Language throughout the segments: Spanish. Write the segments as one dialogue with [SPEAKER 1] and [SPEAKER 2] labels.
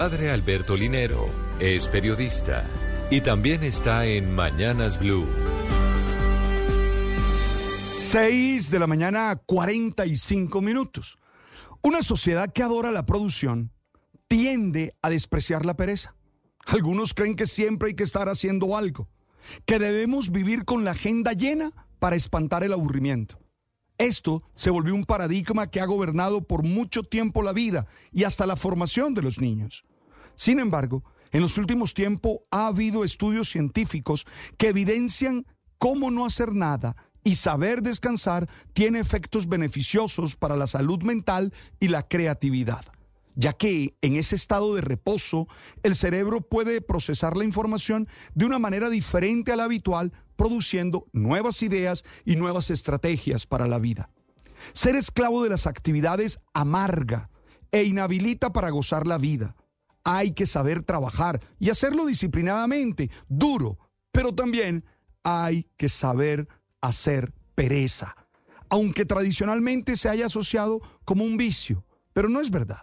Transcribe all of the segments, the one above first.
[SPEAKER 1] Padre Alberto Linero es periodista y también está en Mañanas Blue.
[SPEAKER 2] 6 de la mañana, 45 minutos. Una sociedad que adora la producción tiende a despreciar la pereza. Algunos creen que siempre hay que estar haciendo algo, que debemos vivir con la agenda llena para espantar el aburrimiento. Esto se volvió un paradigma que ha gobernado por mucho tiempo la vida y hasta la formación de los niños. Sin embargo, en los últimos tiempos ha habido estudios científicos que evidencian cómo no hacer nada y saber descansar tiene efectos beneficiosos para la salud mental y la creatividad, ya que en ese estado de reposo el cerebro puede procesar la información de una manera diferente a la habitual, produciendo nuevas ideas y nuevas estrategias para la vida. Ser esclavo de las actividades amarga e inhabilita para gozar la vida. Hay que saber trabajar y hacerlo disciplinadamente, duro, pero también hay que saber hacer pereza, aunque tradicionalmente se haya asociado como un vicio, pero no es verdad.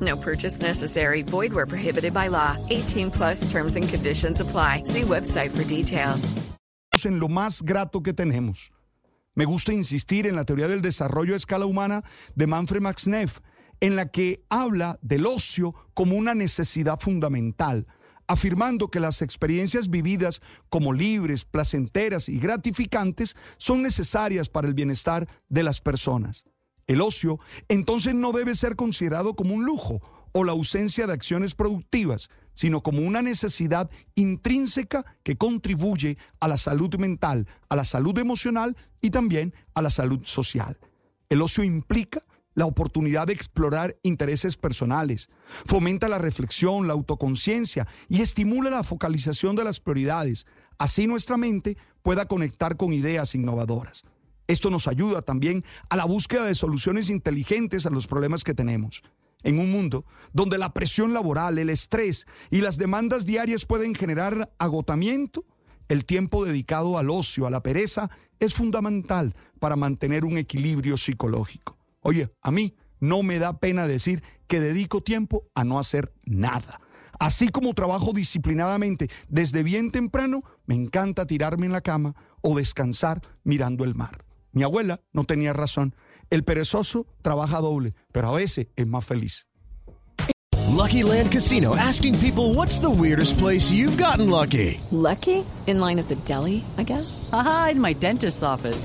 [SPEAKER 3] No purchase necessary. Void where prohibited by law. 18 plus terms and conditions apply. See website for details.
[SPEAKER 2] en lo más grato que tenemos. Me gusta insistir en la teoría del desarrollo a escala humana de Manfred Max Neff, en la que habla del ocio como una necesidad fundamental, afirmando que las experiencias vividas como libres, placenteras y gratificantes son necesarias para el bienestar de las personas. El ocio entonces no debe ser considerado como un lujo o la ausencia de acciones productivas, sino como una necesidad intrínseca que contribuye a la salud mental, a la salud emocional y también a la salud social. El ocio implica la oportunidad de explorar intereses personales, fomenta la reflexión, la autoconciencia y estimula la focalización de las prioridades. Así nuestra mente pueda conectar con ideas innovadoras. Esto nos ayuda también a la búsqueda de soluciones inteligentes a los problemas que tenemos. En un mundo donde la presión laboral, el estrés y las demandas diarias pueden generar agotamiento, el tiempo dedicado al ocio, a la pereza, es fundamental para mantener un equilibrio psicológico. Oye, a mí no me da pena decir que dedico tiempo a no hacer nada. Así como trabajo disciplinadamente desde bien temprano, me encanta tirarme en la cama o descansar mirando el mar. Mi abuela no tenía razón. El perezoso trabaja doble, pero a veces es más feliz.
[SPEAKER 4] Lucky Land Casino asking people what's the weirdest place you've gotten lucky?
[SPEAKER 3] Lucky? In line at the deli, I guess?
[SPEAKER 5] Aha, in my dentist's office.